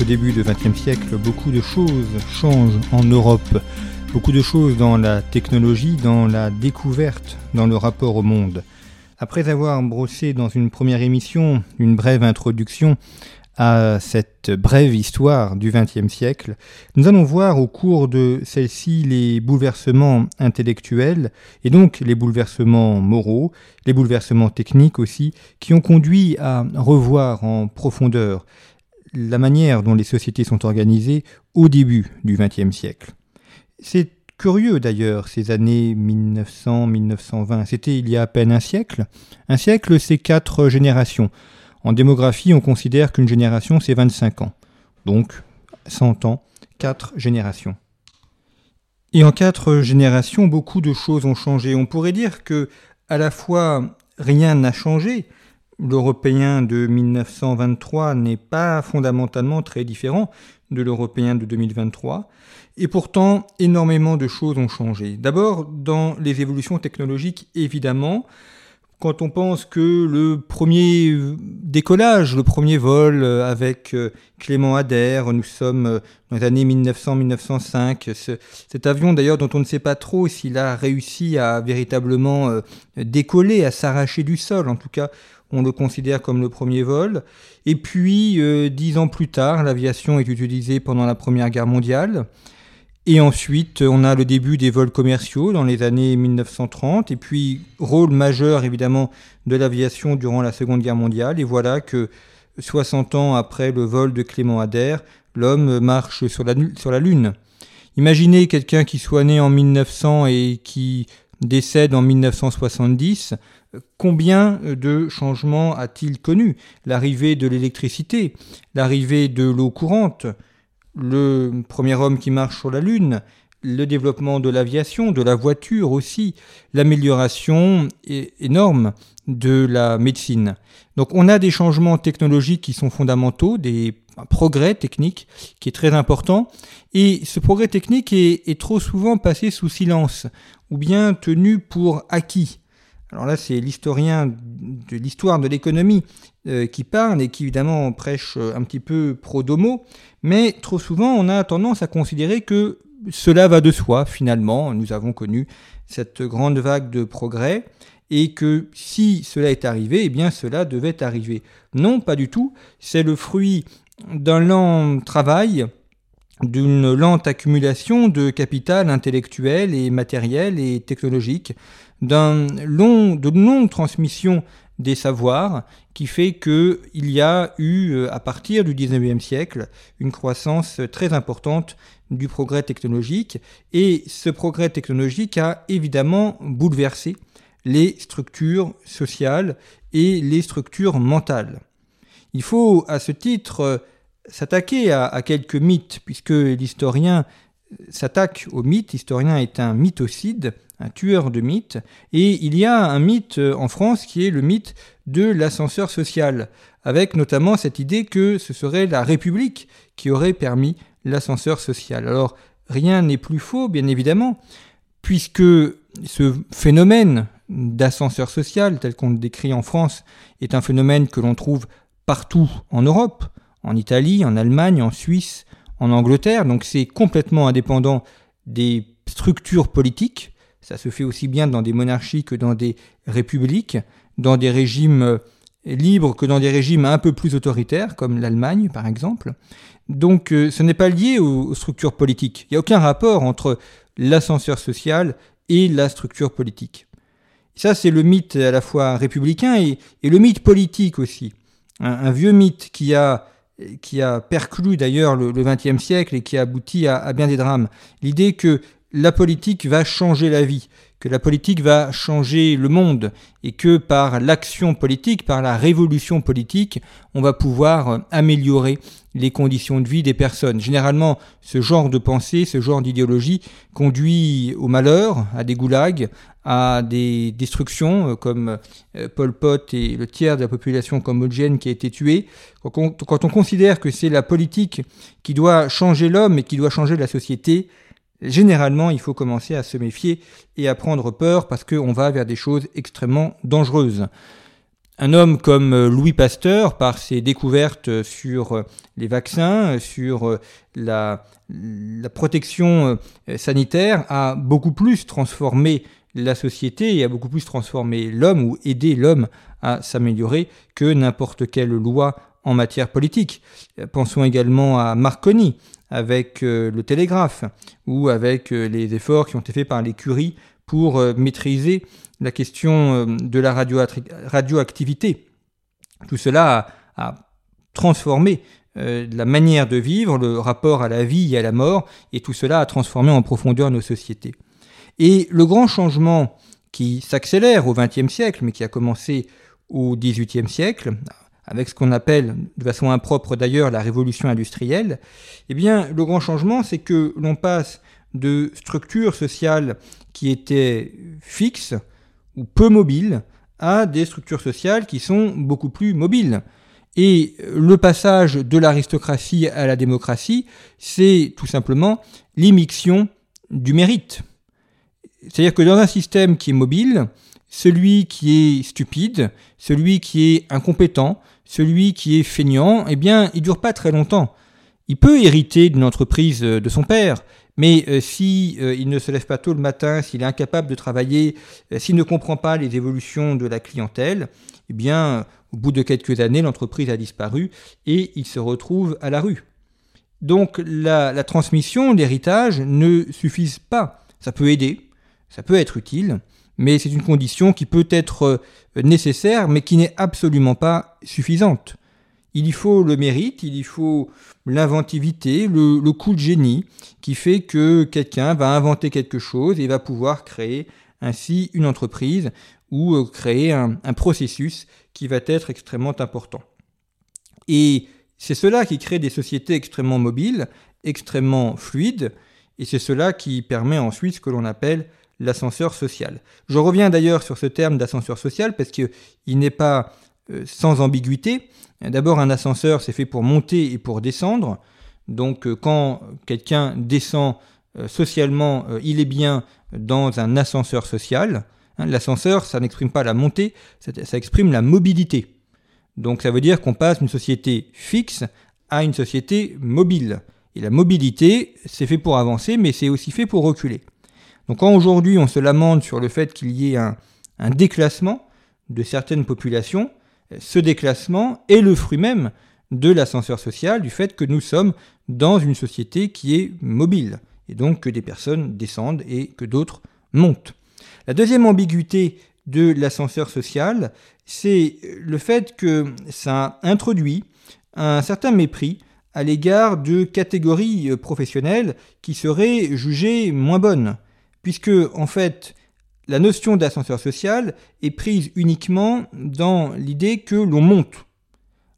ce début de XXe siècle, beaucoup de choses changent en Europe. Beaucoup de choses dans la technologie, dans la découverte, dans le rapport au monde. Après avoir brossé dans une première émission une brève introduction à cette brève histoire du XXe siècle, nous allons voir au cours de celle-ci les bouleversements intellectuels et donc les bouleversements moraux, les bouleversements techniques aussi, qui ont conduit à revoir en profondeur la manière dont les sociétés sont organisées au début du XXe siècle. C'est curieux d'ailleurs, ces années 1900-1920. C'était il y a à peine un siècle. Un siècle, c'est quatre générations. En démographie, on considère qu'une génération, c'est 25 ans. Donc, 100 ans, quatre générations. Et en quatre générations, beaucoup de choses ont changé. On pourrait dire que, à la fois, rien n'a changé, l'Européen de 1923 n'est pas fondamentalement très différent de l'Européen de 2023. Et pourtant, énormément de choses ont changé. D'abord, dans les évolutions technologiques, évidemment, quand on pense que le premier décollage, le premier vol avec euh, Clément Adair, nous sommes euh, dans les années 1900-1905, cet avion d'ailleurs dont on ne sait pas trop s'il a réussi à véritablement euh, décoller, à s'arracher du sol, en tout cas on le considère comme le premier vol. Et puis, euh, dix ans plus tard, l'aviation est utilisée pendant la Première Guerre mondiale. Et ensuite, on a le début des vols commerciaux dans les années 1930. Et puis, rôle majeur évidemment de l'aviation durant la Seconde Guerre mondiale. Et voilà que 60 ans après le vol de Clément Adair, l'homme marche sur la, sur la Lune. Imaginez quelqu'un qui soit né en 1900 et qui décède en 1970, combien de changements a-t-il connu? L'arrivée de l'électricité, l'arrivée de l'eau courante, le premier homme qui marche sur la Lune, le développement de l'aviation, de la voiture aussi, l'amélioration énorme de la médecine. Donc on a des changements technologiques qui sont fondamentaux, des progrès techniques qui est très important, et ce progrès technique est, est trop souvent passé sous silence, ou bien tenu pour acquis. Alors là, c'est l'historien de l'histoire de l'économie euh, qui parle et qui évidemment prêche euh, un petit peu pro domo, mais trop souvent, on a tendance à considérer que cela va de soi finalement. Nous avons connu cette grande vague de progrès et que si cela est arrivé, eh bien cela devait arriver. Non, pas du tout. C'est le fruit d'un lent travail, d'une lente accumulation de capital intellectuel et matériel et technologique, d'un long, de longues transmissions des savoirs qui fait qu'il y a eu, euh, à partir du 19e siècle, une croissance très importante du progrès technologique. Et ce progrès technologique a évidemment bouleversé les structures sociales et les structures mentales. Il faut à ce titre s'attaquer à, quelques mythes, puisque l'historien s'attaque aux mythes. L'historien est un mythocide, un tueur de mythes. Et il y a un mythe euh, en France qui est le mythe de l'ascenseur social, avec notamment cette idée que ce serait la République qui aurait permis l'ascenseur social. Alors, rien n'est plus faux, bien évidemment, puisque ce phénomène d'ascenseur social, tel qu'on le décrit en France, est un phénomène que l'on trouve partout en Europe, en Italie, en Allemagne, en Suisse, en Angleterre, donc c'est complètement indépendant des structures politiques. Ça se fait aussi bien dans des monarchies que dans des républiques, dans des régimes euh, libres que dans des régimes un peu plus autoritaires, comme l'Allemagne par exemple. Donc euh, ce n'est pas lié aux, structures politiques. Il n'y a aucun rapport entre l'ascenseur social et la structure politique. Ça, c'est le mythe à la fois républicain et, le mythe politique aussi. un vieux mythe qui a qui a perclus d'ailleurs le XXe siècle et qui a abouti à, bien des drames. L'idée que la politique va changer la vie, que la politique va changer le monde et que par l'action politique, par la révolution politique, on va pouvoir améliorer les conditions de vie des personnes. Généralement, ce genre de pensée, ce genre d'idéologie conduit au malheur, à des goulags, à des destructions, euh, comme euh, Pol Pot et le tiers de la population cambodgienne qui a été tué. Quand on, quand on considère que c'est la politique qui doit changer l'homme et qui doit changer la société, généralement, il faut commencer à se méfier et à prendre peur parce qu'on va vers des choses extrêmement dangereuses. Un homme comme euh, Louis Pasteur, par ses découvertes sur euh, les vaccins, sur euh, la, la protection sanitaire, a beaucoup plus transformé la société et a beaucoup plus transformé l'homme ou aidé l'homme à s'améliorer que n'importe quelle loi en matière politique. Pensons également à Marconi avec le télégraphe ou avec les efforts qui ont été faits par les curies pour maîtriser la question euh, de la radioactivité. Tout cela a, transformé euh, la manière de vivre, le rapport à la vie et à la mort, et tout cela a transformé en profondeur nos sociétés. Et le grand changement qui s'accélère au XXe siècle, mais qui a commencé au XVIIIe siècle, avec ce qu'on appelle, de façon impropre d'ailleurs, la révolution industrielle, eh bien, le grand changement, c'est que l'on passe de structures sociales qui étaient fixes, ou peu mobiles à des structures sociales qui sont beaucoup plus mobiles. Et le passage de l'aristocratie à la démocratie, c'est tout simplement l'immixtion du mérite. C'est-à-dire que dans un système qui est mobile, celui qui est stupide, celui qui est incompétent, celui qui est feignant, eh bien, il dure pas très longtemps. Il peut hériter d'une entreprise de son père, mais euh, si euh, il ne se lève pas tôt le matin, s'il est incapable de travailler, euh, s'il ne comprend pas les évolutions de la clientèle, eh bien, au bout de quelques années, l'entreprise a disparu et il se retrouve à la rue. Donc la, la transmission, l'héritage ne suffisent pas. Ça peut aider, ça peut être utile, mais c'est une condition qui peut être nécessaire, mais qui n'est absolument pas suffisante. Il y faut le mérite, il y faut l'inventivité, le, coup de génie qui fait que quelqu'un va inventer quelque chose et va pouvoir créer ainsi une entreprise ou euh, créer un, processus qui va être extrêmement important. Et c'est cela qui crée des sociétés extrêmement mobiles, extrêmement fluides, et c'est cela qui permet ensuite ce que l'on appelle l'ascenseur social. Je reviens d'ailleurs sur ce terme d'ascenseur social parce qu'il n'est pas euh, sans ambiguïté. D'abord, un ascenseur, c'est fait pour monter et pour descendre. Donc, euh, quand quelqu'un descend euh, socialement, il est bien dans un ascenseur social. Hein, l'ascenseur, ça n'exprime pas la montée, ça, exprime la mobilité. Donc, ça veut dire qu'on passe d'une société fixe à une société mobile. Et la mobilité, c'est fait pour avancer, mais c'est aussi fait pour reculer. Donc quand aujourd'hui on se lamente sur le fait qu'il y ait un, déclassement de certaines populations, ce déclassement est le fruit même de l'ascenseur social, du fait que nous sommes dans une société qui est mobile, et donc que des personnes descendent et que d'autres montent. La deuxième ambiguïté de l'ascenseur social, c'est le fait que ça introduit un certain mépris à l'égard de catégories professionnelles qui seraient jugées moins bonnes, puisque en fait la notion d'ascenseur social est prise uniquement dans l'idée que l'on monte.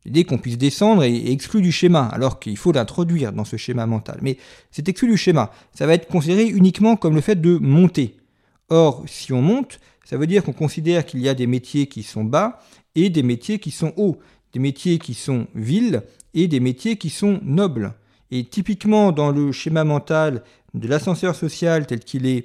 L'idée qu'on puisse descendre est exclue du schéma, alors qu'il faut l'introduire dans ce schéma mental. Mais c'est exclu du schéma. Ça va être considéré uniquement comme le fait de monter. Or, si on monte, ça veut dire qu'on considère qu'il y a des métiers qui sont bas et des métiers qui sont hauts, des métiers qui sont vils et des métiers qui sont nobles. Et typiquement dans le schéma mental de l'ascenseur social tel qu'il est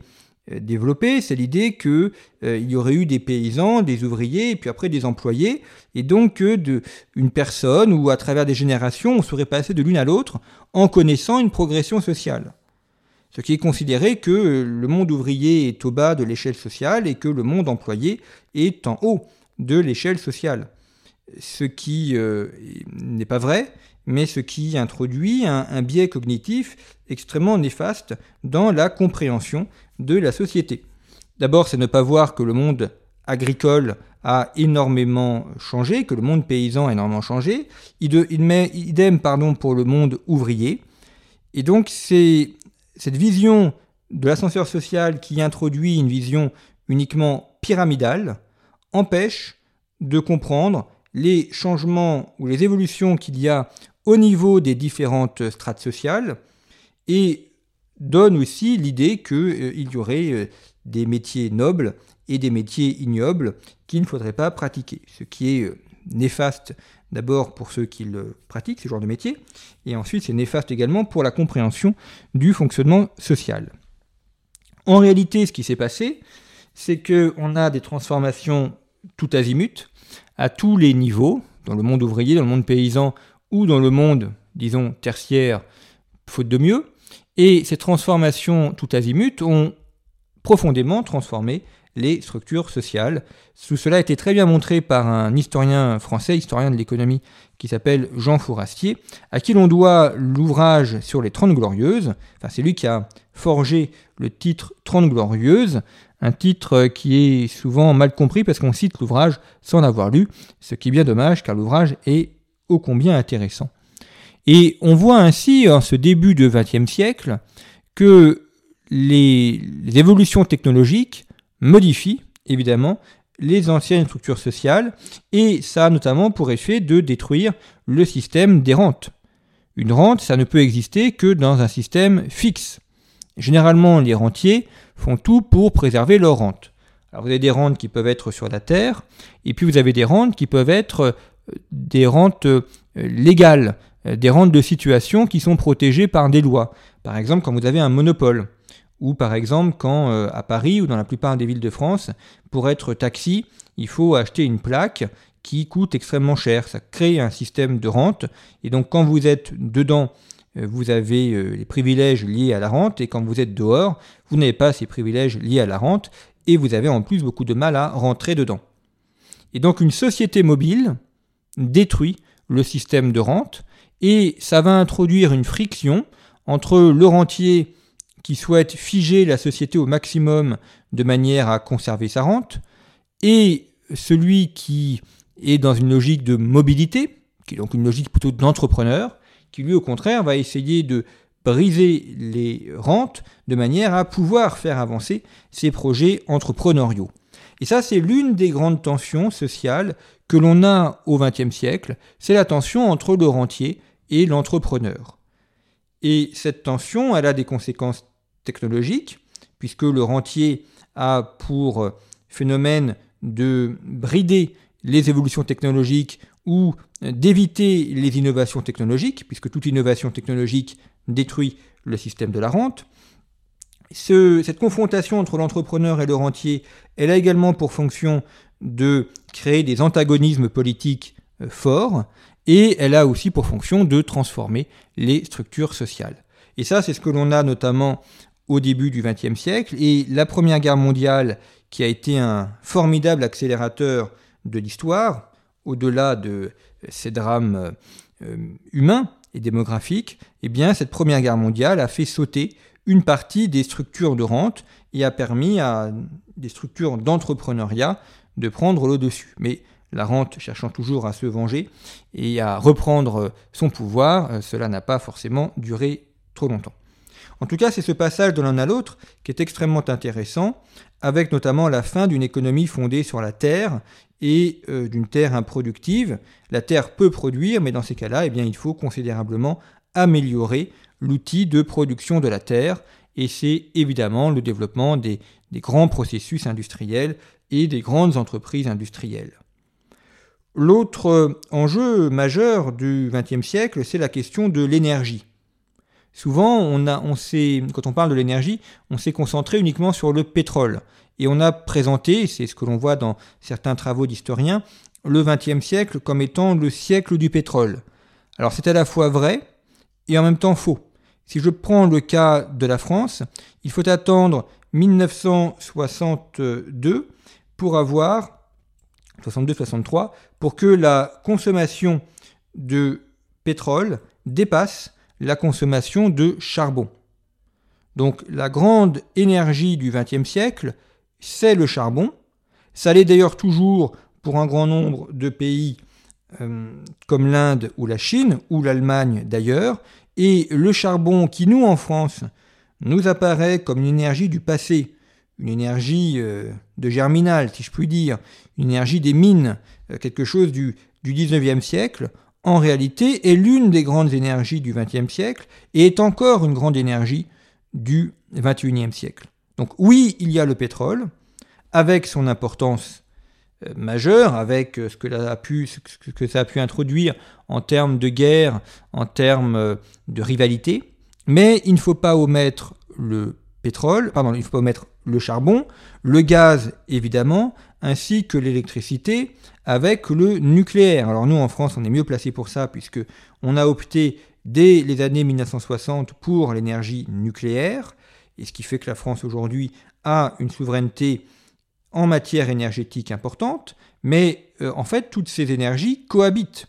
euh, développé, c'est l'idée qu'il euh, y aurait eu des paysans, des ouvriers, et puis après des employés, et donc que de, une personne ou à travers des générations, on serait passé de l'une à l'autre en connaissant une progression sociale. Ce qui est considéré que le monde ouvrier est au bas de l'échelle sociale et que le monde employé est en haut de l'échelle sociale. Ce qui euh, n'est pas vrai, mais ce qui introduit un, biais cognitif extrêmement néfaste dans la compréhension de la société. D'abord, c'est ne pas voir que le monde agricole a énormément changé, que le monde paysan a énormément changé. Idem pardon, pour le monde ouvrier. Et donc, c'est cette vision de l'ascenseur social qui introduit une vision uniquement pyramidale empêche de comprendre les changements ou les évolutions qu'il y a au niveau des différentes strates sociales et donne aussi l'idée qu'il euh, y aurait euh, des métiers nobles et des métiers ignobles qu'il ne faudrait pas pratiquer, ce qui est euh, néfaste d'abord pour ceux qui le pratiquent, ce genre de métier, et ensuite c'est néfaste également pour la compréhension du fonctionnement social. En réalité, ce qui s'est passé, c'est qu'on a des transformations tout azimut, à tous les niveaux, dans le monde ouvrier, dans le monde paysan ou dans le monde, disons, tertiaire, faute de mieux. Et ces transformations tout azimut ont profondément transformé les structures sociales. Tout cela a été très bien montré par un historien français, historien de l'économie, qui s'appelle Jean Fourastier, à qui l'on doit l'ouvrage sur les Trente Glorieuses. Enfin, c'est lui qui a forgé le titre Trente Glorieuses, un titre qui est souvent mal compris parce qu'on cite l'ouvrage sans l'avoir lu, ce qui est bien dommage car l'ouvrage est ô combien intéressant. Et on voit ainsi, en ce début du XXe siècle, que les évolutions technologiques modifie évidemment les anciennes structures sociales et ça a notamment pour effet de détruire le système des rentes. Une rente, ça ne peut exister que dans un système fixe. Généralement, les rentiers font tout pour préserver leur rente. Alors vous avez des rentes qui peuvent être sur la terre, et puis vous avez des rentes qui peuvent être des rentes euh, légales, euh, des rentes de situation qui sont protégées par des lois. Par exemple, quand vous avez un monopole. Ou par exemple, quand euh, à Paris ou dans la plupart des villes de France, pour être taxi, il faut acheter une plaque qui coûte extrêmement cher. Ça crée un système de rente. Et donc quand vous êtes dedans, vous avez les privilèges liés à la rente. Et quand vous êtes dehors, vous n'avez pas ces privilèges liés à la rente. Et vous avez en plus beaucoup de mal à rentrer dedans. Et donc une société mobile détruit le système de rente. Et ça va introduire une friction entre le rentier qui souhaite figer la société au maximum de manière à conserver sa rente, et celui qui est dans une logique de mobilité, qui est donc une logique plutôt d'entrepreneur, qui lui au contraire va essayer de briser les rentes de manière à pouvoir faire avancer ses projets entrepreneuriaux. Et ça, c'est l'une des grandes tensions sociales que l'on a au XXe siècle, c'est la tension entre le rentier et l'entrepreneur. Et cette tension, elle a des conséquences technologique, puisque le rentier a pour phénomène de brider les évolutions technologiques ou d'éviter les innovations technologiques, puisque toute innovation technologique détruit le système de la rente. Cette confrontation entre l'entrepreneur et le rentier, elle a également pour fonction de créer des antagonismes politiques euh, forts, et elle a aussi pour fonction de transformer les structures sociales. Et ça, c'est ce que l'on a notamment au début du XXe siècle. Et la Première Guerre mondiale, qui a été un formidable accélérateur de l'histoire, au-delà de ces drames euh, humains et démographiques, eh bien, cette Première Guerre mondiale a fait sauter une partie des structures de rente et a permis à des structures d'entrepreneuriat de prendre le dessus. Mais la rente cherchant toujours à se venger et à reprendre son pouvoir, euh, cela n'a pas forcément duré trop longtemps. En tout cas, c'est ce passage de l'un à l'autre qui est extrêmement intéressant, avec notamment la fin d'une économie fondée sur la terre et euh, d'une terre improductive. La terre peut produire, mais dans ces cas-là, eh il faut considérablement améliorer l'outil de production de la terre, et c'est évidemment le développement des, grands processus industriels et des grandes entreprises industrielles. L'autre enjeu majeur du XXe siècle, c'est la question de l'énergie. Souvent, quand on parle de l'énergie, on s'est concentré uniquement sur le pétrole. Et on a présenté, c'est ce que l'on voit dans certains travaux d'historiens, le XXe siècle comme étant le siècle du pétrole. Alors c'est à la fois vrai et en même temps faux. Si je prends le cas de la France, il faut attendre 1962 pour avoir 62-63 pour que la consommation de pétrole dépasse la consommation de charbon. Donc la grande énergie du XXe siècle, c'est le charbon. Ça l'est d'ailleurs toujours pour un grand nombre de pays euh, comme l'Inde ou la Chine, ou l'Allemagne d'ailleurs. Et le charbon qui, nous, en France, nous apparaît comme une énergie du passé, une énergie euh, de germinal, si je puis dire, une énergie des mines, euh, quelque chose du, du 19e siècle, en réalité est l'une des grandes énergies du 20e siècle et est encore une grande énergie du 21e siècle. Donc oui, il y a le pétrole, avec son importance euh, majeure, avec ce que, a pu, ce que ça a pu introduire en termes de guerre, en termes de rivalité, mais il ne faut pas omettre le pétrole, pardon, il ne faut pas omettre le charbon, le gaz évidemment, ainsi que l'électricité avec le nucléaire. Alors nous en France on est mieux placé pour ça puisque on a opté dès les années 1960 pour l'énergie nucléaire, et ce qui fait que la France aujourd'hui a une souveraineté en matière énergétique importante, mais euh, en fait toutes ces énergies cohabitent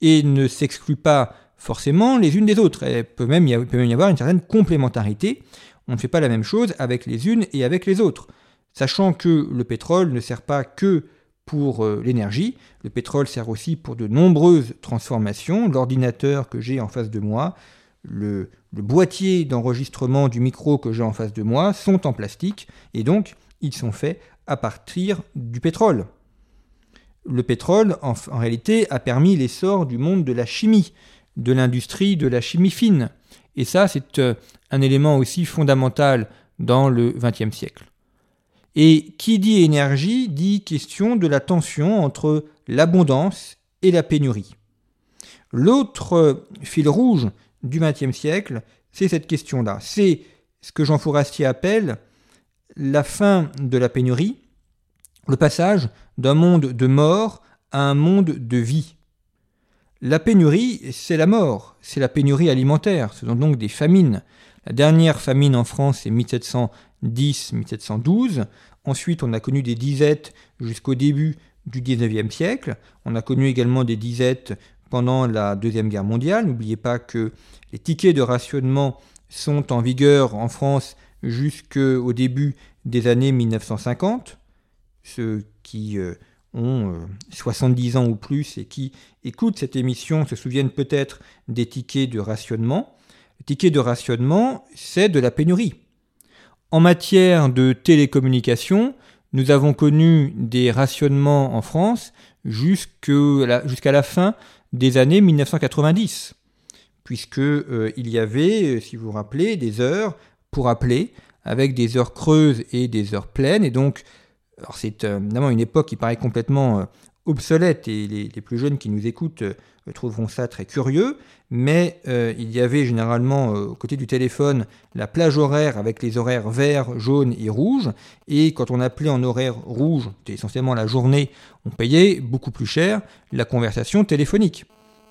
et ne s'excluent pas forcément les unes des autres. Il peut même y avoir une certaine complémentarité. On ne fait pas la même chose avec les unes et avec les autres. Sachant que le pétrole ne sert pas que pour euh, l'énergie, le pétrole sert aussi pour de nombreuses transformations. L'ordinateur que j'ai en face de moi, le, le boîtier d'enregistrement du micro que j'ai en face de moi sont en plastique et donc ils sont faits à partir du pétrole. Le pétrole, en, réalité, a permis l'essor du monde de la chimie, de l'industrie de la chimie fine. Et ça, c'est euh, un élément aussi fondamental dans le XXe siècle. Et qui dit énergie dit question de la tension entre l'abondance et la pénurie. L'autre fil rouge du XXe siècle, c'est cette question-là. C'est ce que Jean Fourastier appelle la fin de la pénurie, le passage d'un monde de mort à un monde de vie. La pénurie, c'est la mort, c'est la pénurie alimentaire, ce sont donc des famines. La dernière famine en France, c'est 1710-1712. Ensuite, on a connu des disettes jusqu'au début du 19e siècle. On a connu également des disettes pendant la Deuxième Guerre mondiale. N'oubliez pas que les tickets de rationnement sont en vigueur en France jusqu'au début des années 1950, ce qui euh, ont 70 euh, ans ou plus et qui écoutent cette émission se souviennent peut-être des tickets de rationnement. Le ticket de rationnement, c'est de la pénurie. En matière de télécommunications, nous avons connu des rationnements en France jusqu'à la, fin des années 1990, puisque euh, il y avait, si vous vous rappelez, des heures pour appeler, avec des heures creuses et des heures pleines, et donc alors c'est euh, évidemment une époque qui paraît complètement euh, obsolète et les, plus jeunes qui nous écoutent euh, trouveront ça très curieux, mais il y avait généralement aux côtés du téléphone la plage horaire avec les horaires vert, jaune et rouge, et quand on appelait en horaire rouge, c'était essentiellement la journée, on payait beaucoup plus cher la conversation téléphonique.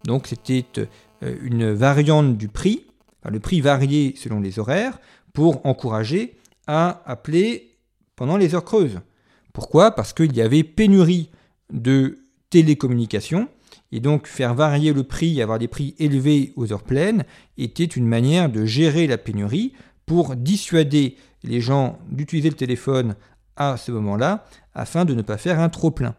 Donc c'était une variante du prix, le prix variait selon les horaires, pour encourager à appeler pendant les heures creuses. Pourquoi? Parce qu'il y avait pénurie de télécommunications, et donc faire varier le prix, avoir des prix élevés aux heures pleines, était une manière de gérer la pénurie pour dissuader les gens d'utiliser le téléphone à ce moment-là, afin de ne pas faire un trop-plein.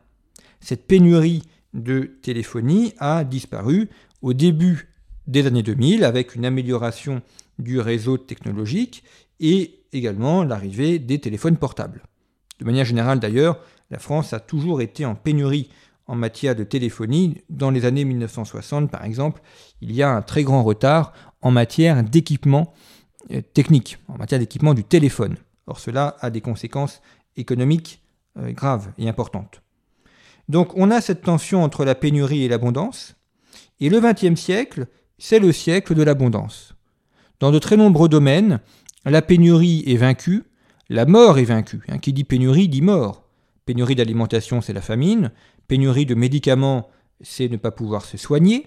Cette pénurie de téléphonie a disparu au début des années 2000 avec une amélioration du réseau technologique et également l'arrivée des téléphones portables. De manière générale d'ailleurs, la France a toujours été en pénurie en matière de téléphonie. Dans les années 1960 par exemple, il y a un très grand retard en matière d'équipement euh, technique, en matière d'équipement du téléphone. Or cela a des conséquences économiques euh, graves et importantes. Donc on a cette tension entre la pénurie et l'abondance, et le XXe siècle, c'est le siècle de l'abondance. Dans de très nombreux domaines, la pénurie est vaincue, la mort est vaincue. Hein. Qui dit pénurie dit mort. Pénurie d'alimentation, c'est la famine. Pénurie de médicaments, c'est ne pas pouvoir se soigner.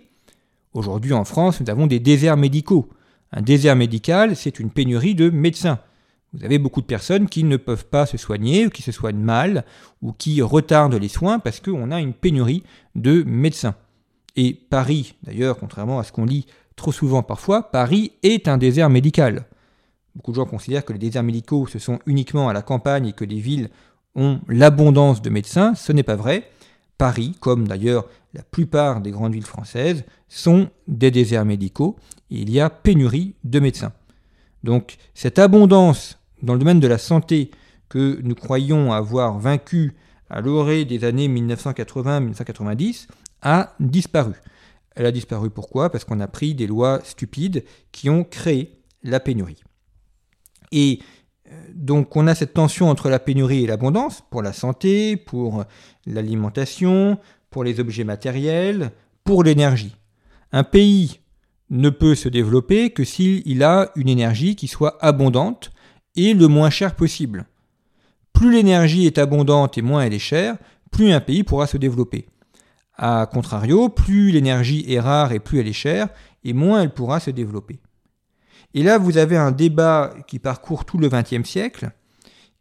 Aujourd'hui en France, nous avons des déserts médicaux. Un désert médical, c'est une pénurie de médecins. Vous avez beaucoup de personnes qui ne peuvent pas se soigner, qui se soignent mal, ou qui retardent les soins parce qu'on a une pénurie de médecins. Et Paris, d'ailleurs, contrairement à ce qu'on lit trop souvent parfois, Paris est un désert médical. Beaucoup de gens considèrent que les déserts médicaux, ce sont uniquement à la campagne et que les villes ont l'abondance de médecins. Ce n'est pas vrai. Paris, comme d'ailleurs la plupart des grandes villes françaises, sont des déserts médicaux et il y a pénurie de médecins. Donc cette abondance dans le domaine de la santé que nous croyons avoir vaincu à l'orée des années 1980-1990 a disparu. Elle a disparu pourquoi? Parce qu'on a pris des lois stupides qui ont créé la pénurie. Et euh, donc on a cette tension entre la pénurie et l'abondance pour la santé, pour l'alimentation, pour les objets matériels, pour l'énergie. Un pays ne peut se développer que s'il a une énergie qui soit abondante et le moins cher possible. Plus l'énergie est abondante et moins elle est chère, plus un pays pourra se développer. A contrario, plus l'énergie est rare et plus elle est chère, et moins elle pourra se développer. Et là, vous avez un débat qui parcourt tout le XXe siècle,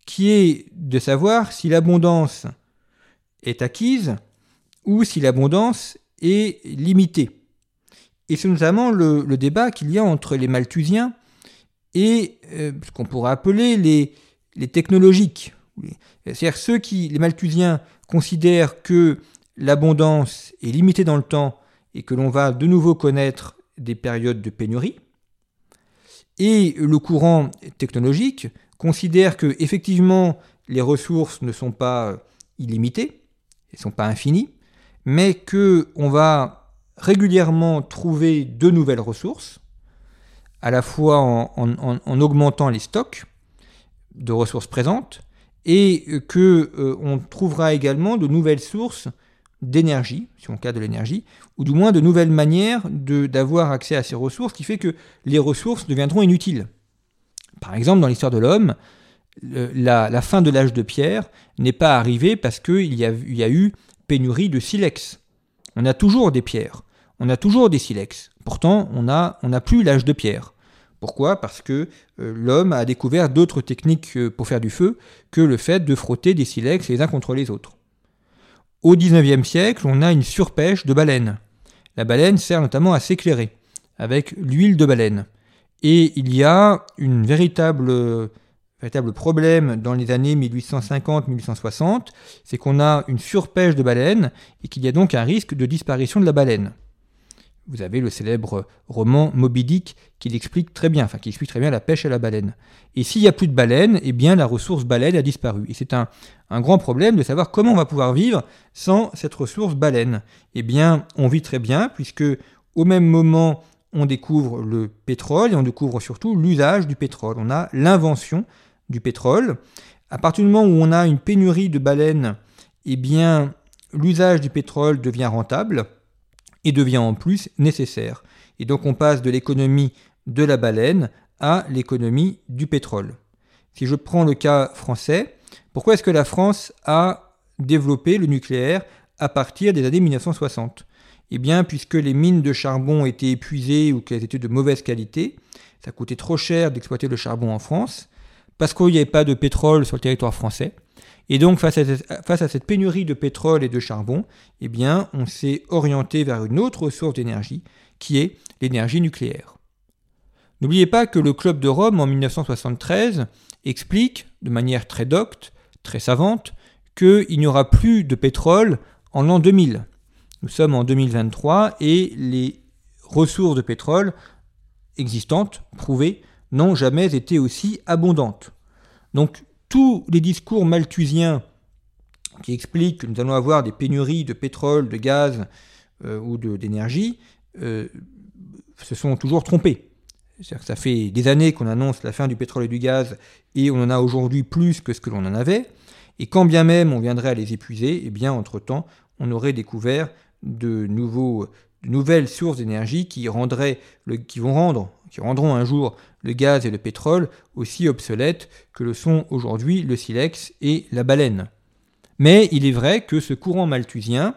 qui est de savoir si l'abondance est acquise ou si l'abondance est limitée. Et c'est notamment le, débat qu'il y a entre les malthusiens et euh, ce qu'on pourrait appeler les, les technologiques. C'est-à-dire ceux qui, les malthusiens, considèrent que l'abondance est limitée dans le temps et que l'on va de nouveau connaître des périodes de pénurie. Et le courant technologique considère que effectivement les ressources ne sont pas illimitées, elles ne sont pas infinies, mais que on va régulièrement trouver de nouvelles ressources, à la fois en, augmentant les stocks de ressources présentes, et que euh, on trouvera également de nouvelles sources d'énergie, si on cas de l'énergie, ou du moins de nouvelles manières d'avoir accès à ces ressources, qui fait que les ressources deviendront inutiles. Par exemple, dans l'histoire de l'homme, la, fin de l'âge de pierre n'est pas arrivée parce qu'il y, a eu pénurie de silex. On a toujours des pierres, on a toujours des silex. Pourtant, on n'a plus l'âge de pierre. Pourquoi? Parce que euh, l'homme a découvert d'autres techniques euh, pour faire du feu que le fait de frotter des silex les uns contre les autres. Au XIXe siècle, on a une surpêche de baleines. La baleine sert notamment à s'éclairer avec l'huile de baleine. Et il y a une véritable, véritable problème dans les années 1850-1860, c'est qu'on a une surpêche de baleines et qu'il y a donc un risque de disparition de la baleine. Vous avez le célèbre roman Moby Dick qui très bien, enfin qui explique très bien la pêche à la baleine. Et s'il n'y a plus de baleine, eh bien la ressource baleine a disparu. Et c'est un, un, grand problème de savoir comment on va pouvoir vivre sans cette ressource baleine. Eh bien, on vit très bien puisque au même moment on découvre le pétrole et on découvre surtout l'usage du pétrole. On a l'invention du pétrole. À partir du moment où on a une pénurie de baleines, eh bien l'usage du pétrole devient rentable et devient en plus nécessaire. Et donc on passe de l'économie de la baleine à l'économie du pétrole. Si je prends le cas français, pourquoi est-ce que la France a développé le nucléaire à partir des années 1960 Eh bien, puisque les mines de charbon étaient épuisées ou qu'elles étaient de mauvaise qualité, ça coûtait trop cher d'exploiter le charbon en France, parce qu'il n'y avait pas de pétrole sur le territoire français, et donc, face à, cette pénurie de pétrole et de charbon, eh bien, on s'est orienté vers une autre source d'énergie, qui est l'énergie nucléaire. N'oubliez pas que le Club de Rome, en 1973, explique, de manière très docte, très savante, qu'il n'y aura plus de pétrole en l'an 2000. Nous sommes en 2023 et les ressources de pétrole existantes, prouvées, n'ont jamais été aussi abondantes. Donc tous les discours malthusiens qui expliquent que nous allons avoir des pénuries de pétrole, de gaz euh, ou d'énergie euh, se sont toujours trompés. Que ça fait des années qu'on annonce la fin du pétrole et du gaz et on en a aujourd'hui plus que ce que l'on en avait. Et quand bien même on viendrait à les épuiser, eh bien entre-temps, on aurait découvert de, nouvelles sources d'énergie qui, qui vont rendre qui rendront un jour le gaz et le pétrole aussi obsolètes que le sont aujourd'hui le silex et la baleine. Mais il est vrai que ce courant malthusien,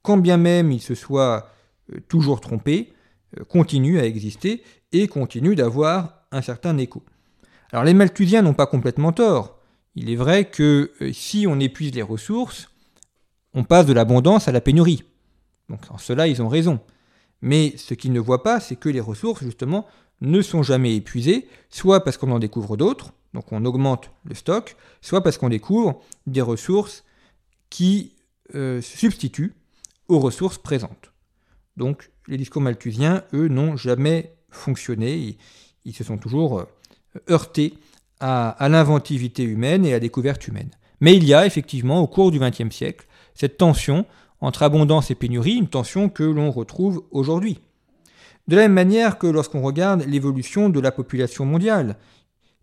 quand bien même il se soit euh, toujours trompé, euh, continue à exister et continue d'avoir un certain écho. Alors les malthusiens n'ont pas complètement tort. Il est vrai que euh, si on épuise les ressources, on passe de l'abondance à la pénurie. Donc en cela, ils ont raison. Mais ce qu'ils ne voient pas, c'est que les ressources, justement, ne sont jamais épuisés, soit parce qu'on en découvre d'autres, donc on augmente le stock, soit parce qu'on découvre des ressources qui euh, se substituent aux ressources présentes. Donc les discours malthusiens, eux, n'ont jamais fonctionné, ils, se sont toujours euh, heurter à, l'inventivité humaine et à la découverte humaine. Mais il y a effectivement au cours du XXe siècle cette tension entre abondance et pénurie, une tension que l'on retrouve aujourd'hui. De la même manière que lorsqu'on regarde l'évolution de la population mondiale,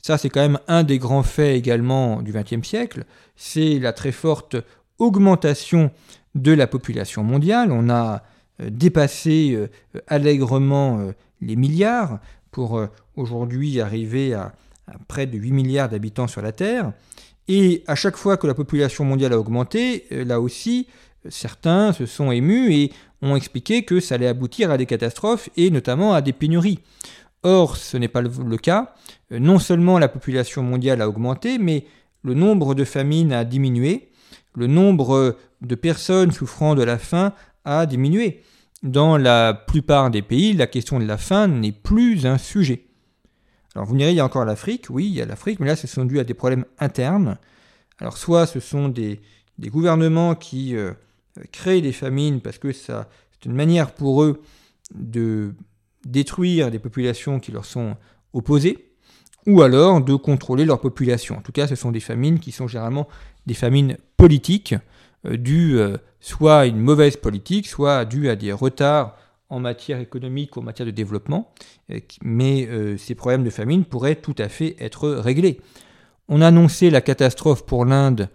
ça c'est quand même un des grands faits également du XXe siècle, c'est la très forte augmentation de la population mondiale. On a euh, dépassé euh, allègrement euh, les milliards pour aujourd'hui arriver à, près de 8 milliards d'habitants sur la Terre. Et à chaque fois que la population mondiale a augmenté, là aussi, certains se sont émus et ont expliqué que ça allait aboutir à des catastrophes et notamment à des pénuries. Or, ce n'est pas le cas. Non seulement la population mondiale a augmenté, mais le nombre de famines a diminué, le nombre de personnes souffrant de la faim a diminué. Dans la plupart des pays, la question de la faim n'est plus un sujet. Alors vous me direz, il y a encore l'Afrique, oui, il y a l'Afrique, mais là, ce sont dû à des problèmes internes. Alors soit ce sont des, gouvernements qui euh, créent des famines parce que c'est une manière pour eux de détruire des populations qui leur sont opposées, ou alors de contrôler leur population. En tout cas, ce sont des famines qui sont généralement des famines politiques, euh, dues euh, soit à une mauvaise politique, soit dues à des retards en matière économique ou en matière de développement, euh, mais ces problèmes de famine pourraient tout à fait être réglés. On a annoncé la catastrophe pour l'Inde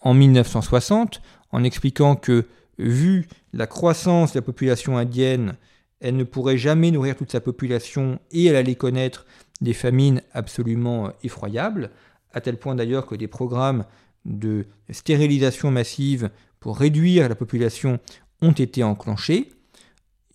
en 1960 en expliquant que, vu la croissance de la population indienne, elle ne pourrait jamais nourrir toute sa population et elle allait connaître des famines absolument effroyables, à tel point d'ailleurs que des programmes de stérilisation massive pour réduire la population ont été enclenchés,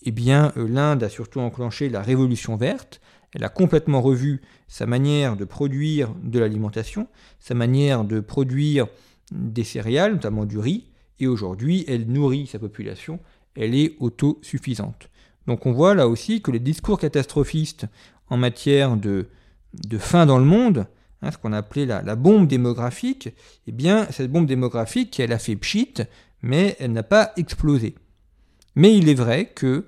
eh bien euh, l'Inde a surtout enclenché la révolution verte. Elle a complètement revu sa manière de produire de l'alimentation, sa manière de produire des céréales, notamment du riz, et aujourd'hui elle nourrit sa population, elle est autosuffisante. Donc on voit là aussi que les discours catastrophistes en matière de, de faim dans le monde Hein, ce qu'on appelait la, la, bombe démographique, eh bien, cette bombe démographique, elle a fait pchit, mais elle n'a pas explosé. Mais il est vrai que,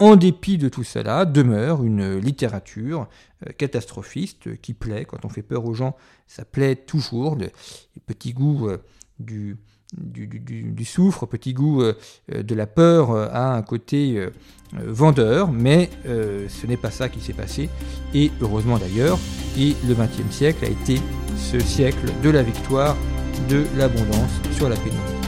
en dépit de tout cela, demeure une littérature euh, catastrophiste qui plaît. Quand on fait peur aux gens, ça plaît toujours. Le, petit goût euh, du, du, soufre, petit goût euh, de la peur a un côté vendeur, mais ce n'est pas ça qui s'est passé, et heureusement d'ailleurs, et le XXe siècle a été ce siècle de la victoire de l'abondance sur la pénurie.